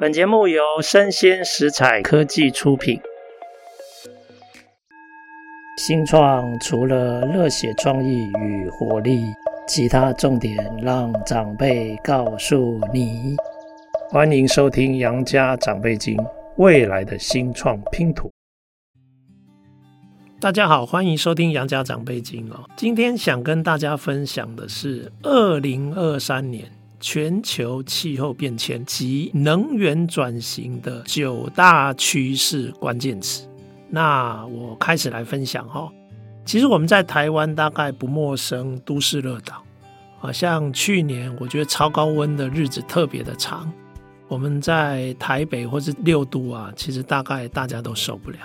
本节目由生鲜食材科技出品。新创除了热血创意与活力，其他重点让长辈告诉你。欢迎收听《杨家长辈经》，未来的新创拼图。大家好，欢迎收听《杨家长辈经》哦。今天想跟大家分享的是二零二三年。全球气候变迁及能源转型的九大趋势关键词。那我开始来分享哈。其实我们在台湾大概不陌生，都市热岛。好像去年我觉得超高温的日子特别的长。我们在台北或是六都啊，其实大概大家都受不了。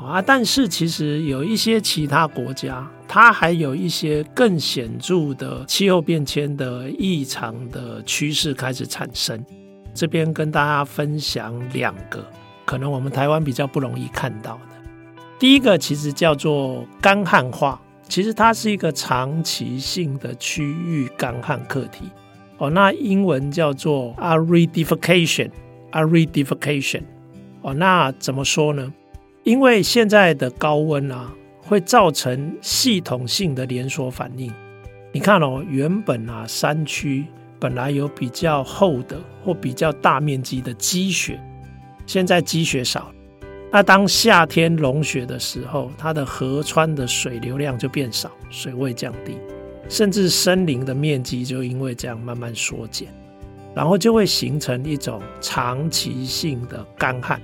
啊，但是其实有一些其他国家，它还有一些更显著的气候变迁的异常的趋势开始产生。这边跟大家分享两个，可能我们台湾比较不容易看到的。第一个其实叫做干旱化，其实它是一个长期性的区域干旱课题。哦，那英文叫做 aridification，aridification。哦，那怎么说呢？因为现在的高温啊，会造成系统性的连锁反应。你看哦，原本啊山区本来有比较厚的或比较大面积的积雪，现在积雪少了。那当夏天融雪的时候，它的河川的水流量就变少，水位降低，甚至森林的面积就因为这样慢慢缩减，然后就会形成一种长期性的干旱。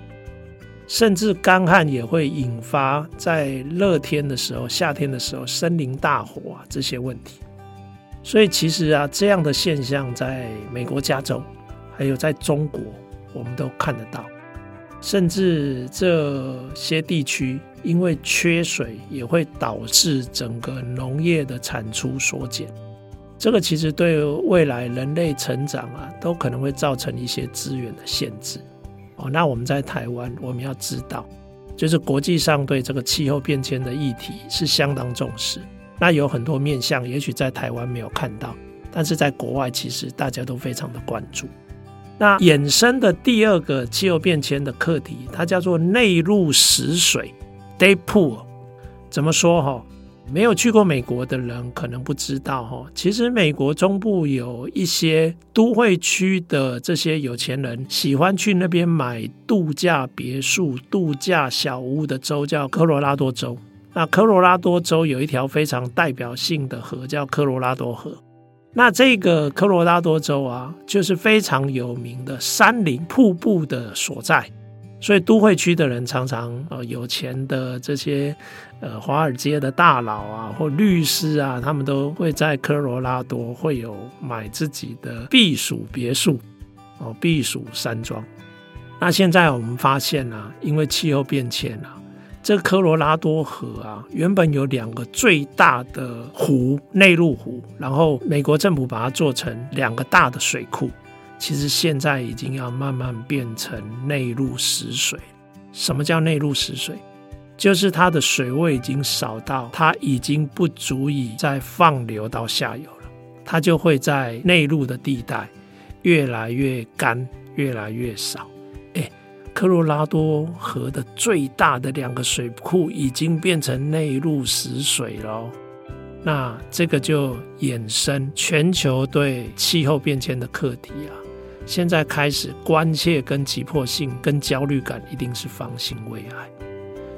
甚至干旱也会引发在热天的时候、夏天的时候森林大火啊这些问题。所以其实啊，这样的现象在美国加州，还有在中国，我们都看得到。甚至这些地区因为缺水，也会导致整个农业的产出缩减。这个其实对未来人类成长啊，都可能会造成一些资源的限制。那我们在台湾，我们要知道，就是国际上对这个气候变迁的议题是相当重视。那有很多面向，也许在台湾没有看到，但是在国外其实大家都非常的关注。那衍生的第二个气候变迁的课题，它叫做内陆死水 （day pool）。怎么说哈？没有去过美国的人可能不知道哈，其实美国中部有一些都会区的这些有钱人喜欢去那边买度假别墅、度假小屋的州叫科罗拉多州。那科罗拉多州有一条非常代表性的河叫科罗拉多河。那这个科罗拉多州啊，就是非常有名的山林瀑布的所在。所以都会区的人常常呃有钱的这些呃华尔街的大佬啊或律师啊，他们都会在科罗拉多会有买自己的避暑别墅哦，避暑山庄。那现在我们发现啊，因为气候变迁啊，这科罗拉多河啊原本有两个最大的湖内陆湖，然后美国政府把它做成两个大的水库。其实现在已经要慢慢变成内陆死水。什么叫内陆死水？就是它的水位已经少到它已经不足以再放流到下游了，它就会在内陆的地带越来越干，越来越少。诶，科罗拉多河的最大的两个水库已经变成内陆死水了。那这个就衍生全球对气候变迁的课题啊。现在开始关切跟急迫性跟焦虑感一定是方兴未艾，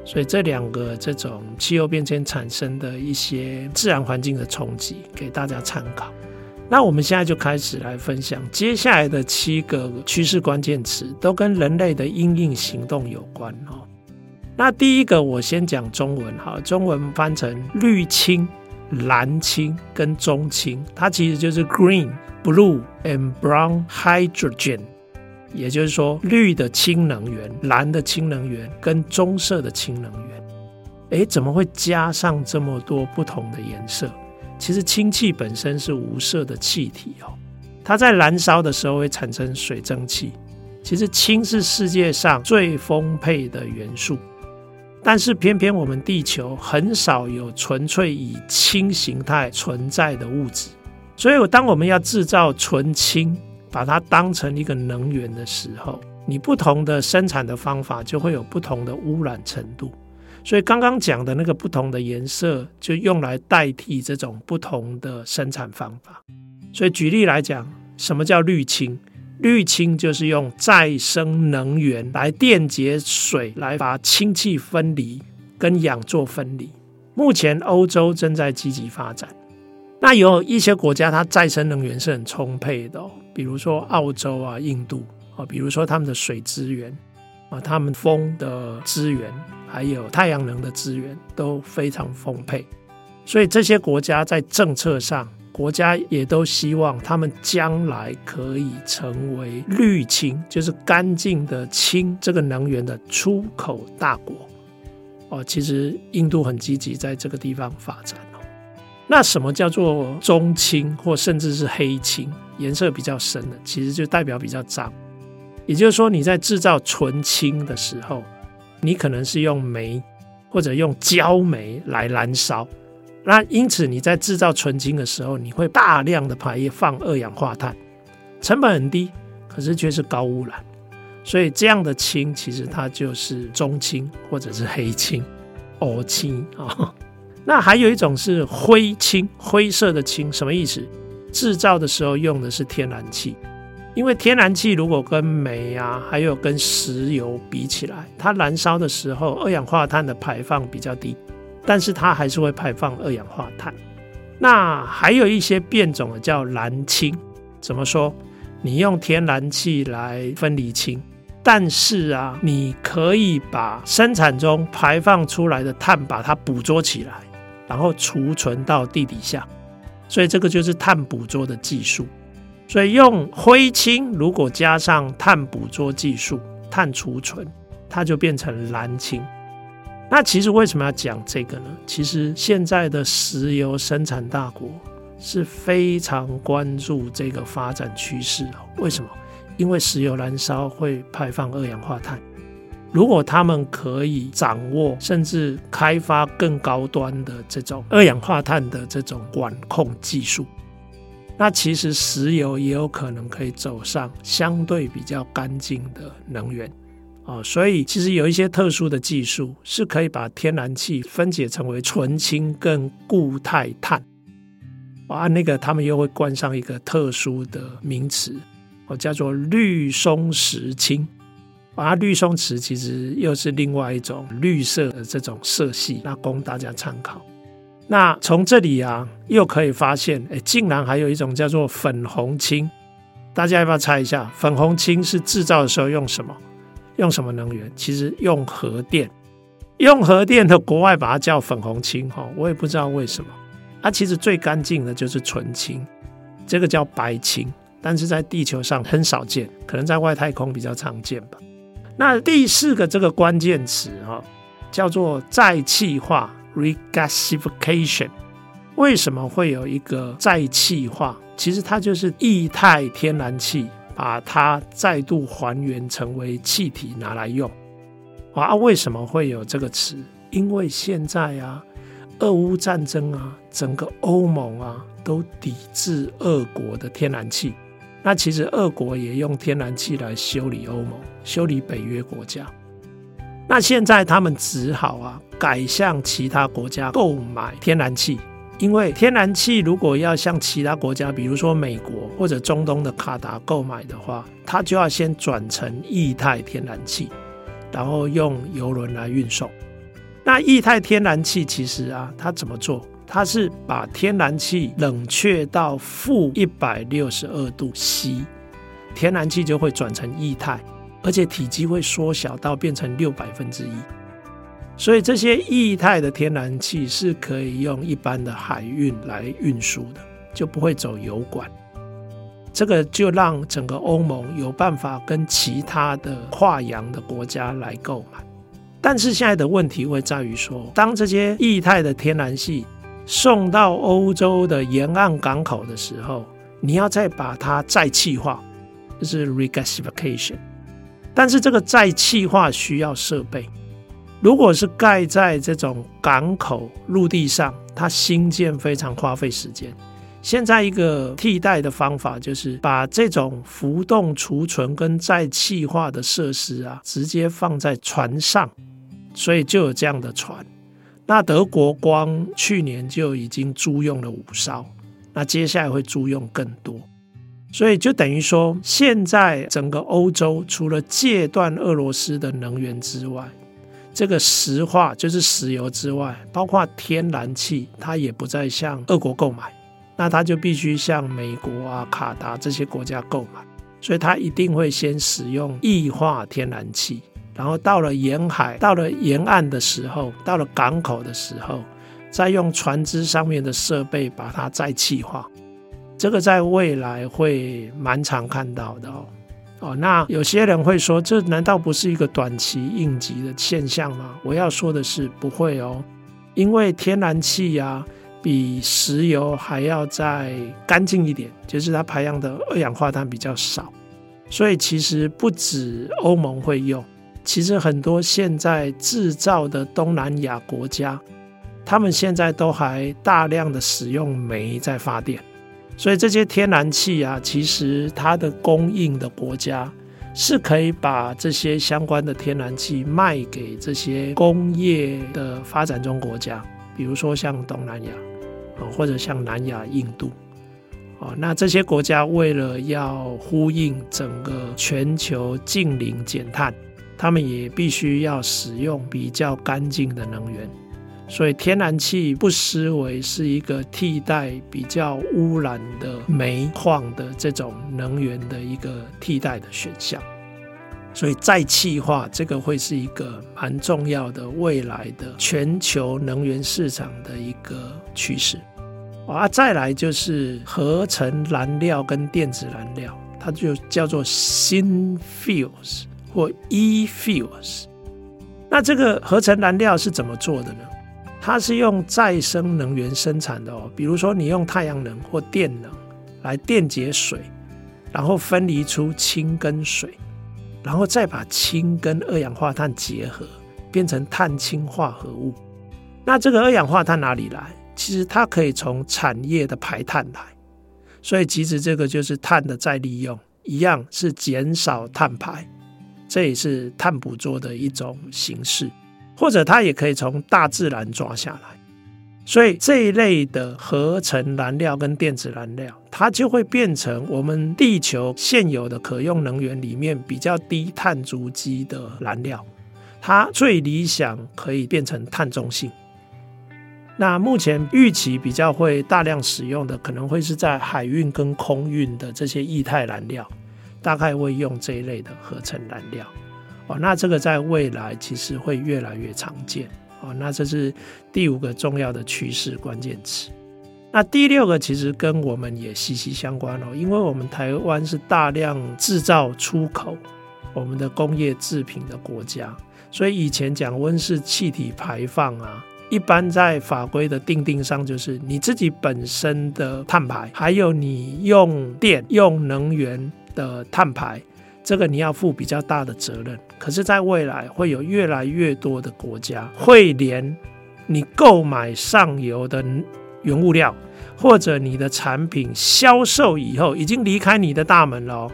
所以这两个这种气候变迁产生的一些自然环境的冲击，给大家参考。那我们现在就开始来分享接下来的七个趋势关键词，都跟人类的因应行动有关哦。那第一个我先讲中文哈，中文翻成绿青、蓝青跟中青，它其实就是 green。Blue and brown hydrogen，也就是说，绿的氢能源、蓝的氢能源跟棕色的氢能源。诶，怎么会加上这么多不同的颜色？其实氢气本身是无色的气体哦，它在燃烧的时候会产生水蒸气。其实氢是世界上最丰沛的元素，但是偏偏我们地球很少有纯粹以氢形态存在的物质。所以，当我们要制造纯氢，把它当成一个能源的时候，你不同的生产的方法就会有不同的污染程度。所以刚刚讲的那个不同的颜色，就用来代替这种不同的生产方法。所以举例来讲，什么叫滤清？滤清就是用再生能源来电解水，来把氢气分离，跟氧做分离。目前欧洲正在积极发展。那有一些国家，它再生能源是很充沛的哦，比如说澳洲啊、印度啊，比如说他们的水资源啊、他们风的资源，还有太阳能的资源都非常丰沛。所以这些国家在政策上，国家也都希望他们将来可以成为绿氢，就是干净的氢这个能源的出口大国。哦，其实印度很积极在这个地方发展。那什么叫做中氢或甚至是黑氢？颜色比较深的，其实就代表比较脏。也就是说，你在制造纯氢的时候，你可能是用煤或者用焦煤来燃烧。那因此你在制造纯氢的时候，你会大量的排放二氧化碳，成本很低，可是却是高污染。所以这样的氢其实它就是中氢或者是黑氢、欧氢啊。那还有一种是灰氢，灰色的氢，什么意思？制造的时候用的是天然气，因为天然气如果跟煤啊，还有跟石油比起来，它燃烧的时候二氧化碳的排放比较低。但是它还是会排放二氧化碳。那还有一些变种的叫蓝氢，怎么说？你用天然气来分离氢，但是啊，你可以把生产中排放出来的碳把它捕捉起来，然后储存到地底下。所以这个就是碳捕捉的技术。所以用灰氢，如果加上碳捕捉技术、碳储存，它就变成蓝氢。那其实为什么要讲这个呢？其实现在的石油生产大国是非常关注这个发展趋势哦。为什么？因为石油燃烧会排放二氧化碳。如果他们可以掌握甚至开发更高端的这种二氧化碳的这种管控技术，那其实石油也有可能可以走上相对比较干净的能源。哦，所以其实有一些特殊的技术是可以把天然气分解成为纯氢跟固态碳。啊，那个他们又会冠上一个特殊的名词，哦，叫做绿松石氢。啊，绿松石其实又是另外一种绿色的这种色系，那供大家参考。那从这里啊，又可以发现，哎，竟然还有一种叫做粉红氢。大家要不要猜一下，粉红氢是制造的时候用什么？用什么能源？其实用核电，用核电的国外把它叫粉红氢哈，我也不知道为什么。它其实最干净的就是纯氢，这个叫白氢，但是在地球上很少见，可能在外太空比较常见吧。那第四个这个关键词哈，叫做再气化 （regasification）。为什么会有一个再气化？其实它就是液态天然气。把它再度还原成为气体拿来用，啊，为什么会有这个词？因为现在啊，俄乌战争啊，整个欧盟啊都抵制俄国的天然气。那其实俄国也用天然气来修理欧盟，修理北约国家。那现在他们只好啊，改向其他国家购买天然气。因为天然气如果要向其他国家，比如说美国或者中东的卡达购买的话，它就要先转成液态天然气，然后用油轮来运送。那液态天然气其实啊，它怎么做？它是把天然气冷却到负一百六十二度 C，天然气就会转成液态，而且体积会缩小到变成六百分之一。所以这些液态的天然气是可以用一般的海运来运输的，就不会走油管。这个就让整个欧盟有办法跟其他的跨洋的国家来购买。但是现在的问题会在于说，当这些液态的天然气送到欧洲的沿岸港口的时候，你要再把它再气化，就是 regasification。但是这个再气化需要设备。如果是盖在这种港口陆地上，它新建非常花费时间，现在一个替代的方法就是把这种浮动储存跟再气化的设施啊，直接放在船上，所以就有这样的船。那德国光去年就已经租用了五艘，那接下来会租用更多，所以就等于说，现在整个欧洲除了戒断俄罗斯的能源之外，这个石化就是石油之外，包括天然气，它也不再向俄国购买，那它就必须向美国啊、卡达这些国家购买，所以它一定会先使用液化天然气。然后到了沿海，到了沿岸的时候，到了港口的时候，再用船只上面的设备把它再气化。这个在未来会蛮常看到的哦。哦，那有些人会说，这难道不是一个短期应急的现象吗？我要说的是，不会哦，因为天然气呀，比石油还要再干净一点，就是它排放的二氧化碳比较少，所以其实不止欧盟会用。其实很多现在制造的东南亚国家，他们现在都还大量的使用煤在发电，所以这些天然气啊，其实它的供应的国家是可以把这些相关的天然气卖给这些工业的发展中国家，比如说像东南亚啊，或者像南亚、印度啊，那这些国家为了要呼应整个全球净零减碳。他们也必须要使用比较干净的能源，所以天然气不失为是一个替代比较污染的煤矿的这种能源的一个替代的选项。所以再气化这个会是一个蛮重要的未来的全球能源市场的一个趋势。啊，再来就是合成燃料跟电子燃料，它就叫做新 fuels。或 e-fuels，那这个合成燃料是怎么做的呢？它是用再生能源生产的哦，比如说你用太阳能或电能来电解水，然后分离出氢跟水，然后再把氢跟二氧化碳结合，变成碳氢化合物。那这个二氧化碳哪里来？其实它可以从产业的排碳来，所以其实这个就是碳的再利用，一样是减少碳排。这也是碳捕捉的一种形式，或者它也可以从大自然抓下来。所以这一类的合成燃料跟电子燃料，它就会变成我们地球现有的可用能源里面比较低碳足迹的燃料。它最理想可以变成碳中性。那目前预期比较会大量使用的，可能会是在海运跟空运的这些液态燃料。大概会用这一类的合成燃料哦，那这个在未来其实会越来越常见哦。那这是第五个重要的趋势关键词。那第六个其实跟我们也息息相关哦，因为我们台湾是大量制造出口我们的工业制品的国家，所以以前讲温室气体排放啊，一般在法规的定定上就是你自己本身的碳排，还有你用电用能源。的碳排，这个你要负比较大的责任。可是，在未来会有越来越多的国家会连你购买上游的原物料，或者你的产品销售以后已经离开你的大门了，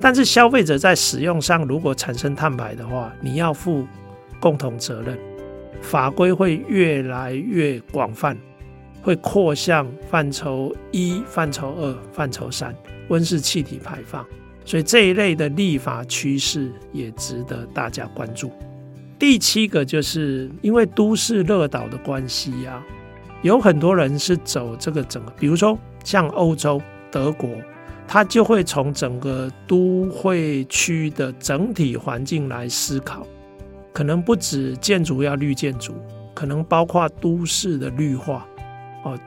但是消费者在使用上如果产生碳排的话，你要负共同责任。法规会越来越广泛，会扩向范畴一、范畴二、范畴三。温室气体排放，所以这一类的立法趋势也值得大家关注。第七个就是因为都市热岛的关系呀、啊，有很多人是走这个整个，比如说像欧洲德国，它就会从整个都会区的整体环境来思考，可能不止建筑要绿建筑，可能包括都市的绿化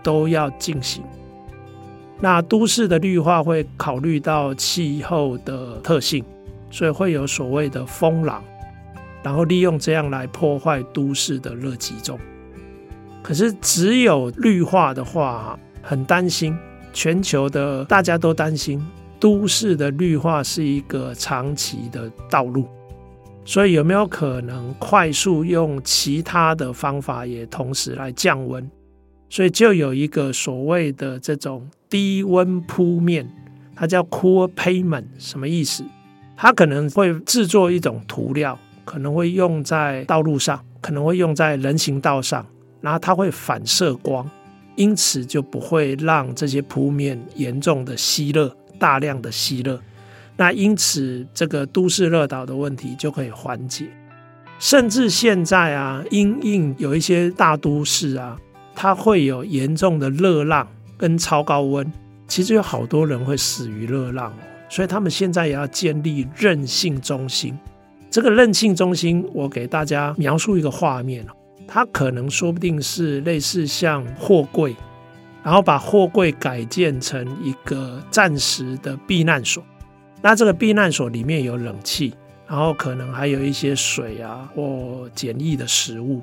都要进行。那都市的绿化会考虑到气候的特性，所以会有所谓的风廊，然后利用这样来破坏都市的热集中。可是只有绿化的话，很担心，全球的大家都担心，都市的绿化是一个长期的道路，所以有没有可能快速用其他的方法也同时来降温？所以就有一个所谓的这种低温铺面，它叫 cool pavement，什么意思？它可能会制作一种涂料，可能会用在道路上，可能会用在人行道上，然后它会反射光，因此就不会让这些铺面严重的吸热，大量的吸热。那因此这个都市热岛的问题就可以缓解。甚至现在啊，因应有一些大都市啊。它会有严重的热浪跟超高温，其实有好多人会死于热浪，所以他们现在也要建立韧性中心。这个韧性中心，我给大家描述一个画面，它可能说不定是类似像货柜，然后把货柜改建成一个暂时的避难所。那这个避难所里面有冷气，然后可能还有一些水啊或简易的食物。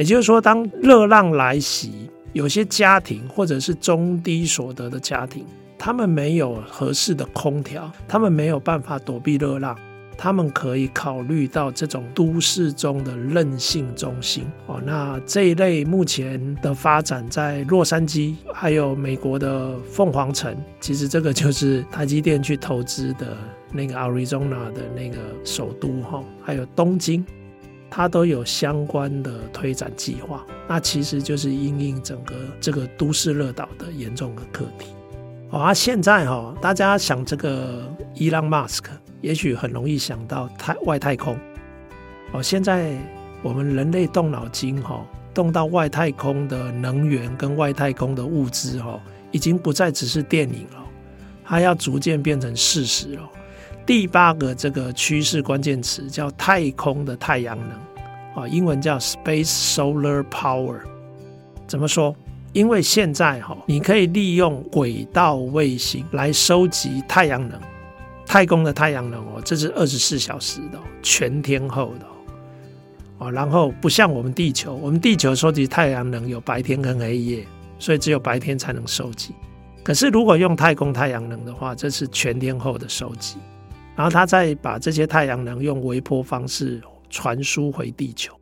也就是说，当热浪来袭，有些家庭或者是中低所得的家庭，他们没有合适的空调，他们没有办法躲避热浪，他们可以考虑到这种都市中的韧性中心哦。那这一类目前的发展在洛杉矶，还有美国的凤凰城，其实这个就是台积电去投资的那个 Arizona 的那个首都哈，还有东京。它都有相关的推展计划，那其实就是因应整个这个都市热岛的严重的课题。啊，现在哈，大家想这个伊朗马斯克，也许很容易想到太外太空。哦，现在我们人类动脑筋哈，动到外太空的能源跟外太空的物资哈，已经不再只是电影了，它要逐渐变成事实了。第八个这个趋势关键词叫太空的太阳能，啊，英文叫 Space Solar Power。怎么说？因为现在哈，你可以利用轨道卫星来收集太阳能，太空的太阳能哦，这是二十四小时的，全天候的哦。然后不像我们地球，我们地球收集太阳能有白天跟黑夜，所以只有白天才能收集。可是如果用太空太阳能的话，这是全天候的收集。然后他再把这些太阳能用微波方式传输回地球。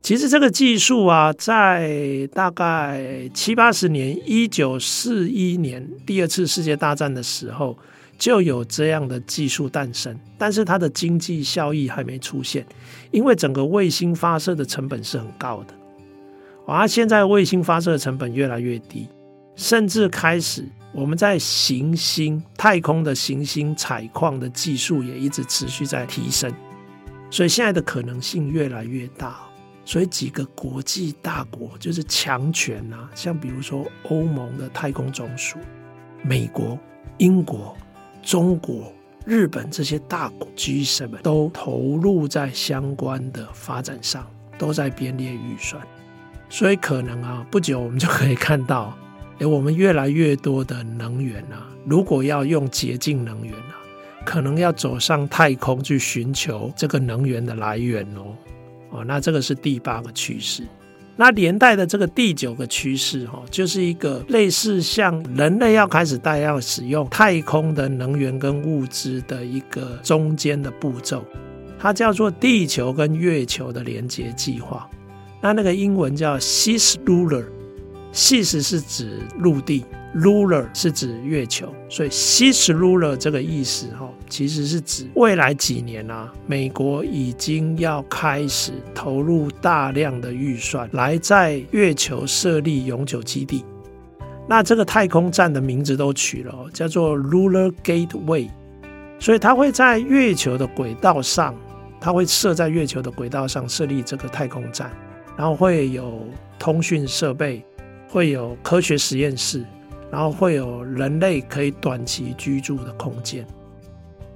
其实这个技术啊，在大概七八十年，一九四一年第二次世界大战的时候就有这样的技术诞生，但是它的经济效益还没出现，因为整个卫星发射的成本是很高的。而现在卫星发射的成本越来越低，甚至开始。我们在行星太空的行星采矿的技术也一直持续在提升，所以现在的可能性越来越大。所以几个国际大国就是强权啊，像比如说欧盟的太空总署、美国、英国、中国、日本这些大国 G7 都投入在相关的发展上，都在编列预算。所以可能啊，不久我们就可以看到。我们越来越多的能源啊，如果要用洁净能源啊，可能要走上太空去寻求这个能源的来源哦。哦，那这个是第八个趋势。那连带的这个第九个趋势哈，就是一个类似像人类要开始大量使用太空的能源跟物资的一个中间的步骤，它叫做地球跟月球的连接计划。那那个英文叫 Cislunar。Cis 是指陆地，Lunar 是指月球，所以 Cislunar 这个意思哈，其实是指未来几年啊，美国已经要开始投入大量的预算来在月球设立永久基地。那这个太空站的名字都取了，叫做 Lunar Gateway，所以它会在月球的轨道上，它会设在月球的轨道上设立这个太空站，然后会有通讯设备。会有科学实验室，然后会有人类可以短期居住的空间。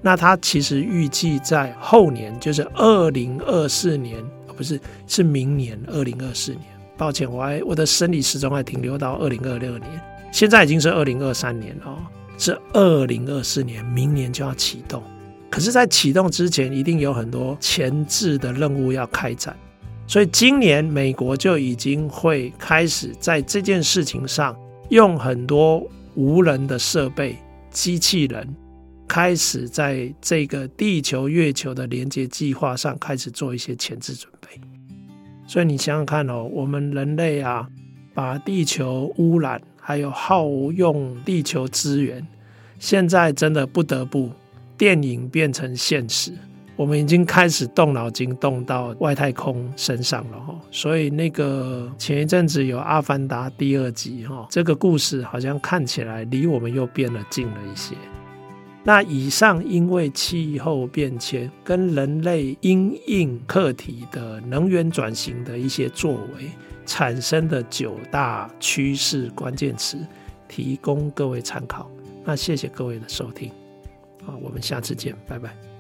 那它其实预计在后年，就是二零二四年，不是，是明年二零二四年。抱歉，我还我的生理时钟还停留到二零二六年，现在已经是二零二三年了，是二零二四年，明年就要启动。可是，在启动之前，一定有很多前置的任务要开展。所以今年美国就已经会开始在这件事情上用很多无人的设备、机器人，开始在这个地球月球的连接计划上开始做一些前置准备。所以你想想看哦，我们人类啊，把地球污染，还有耗用地球资源，现在真的不得不电影变成现实。我们已经开始动脑筋，动到外太空身上了哈。所以那个前一阵子有《阿凡达》第二集哈，这个故事好像看起来离我们又变得近了一些。那以上因为气候变迁跟人类因应课题的能源转型的一些作为产生的九大趋势关键词，提供各位参考。那谢谢各位的收听，好，我们下次见，拜拜。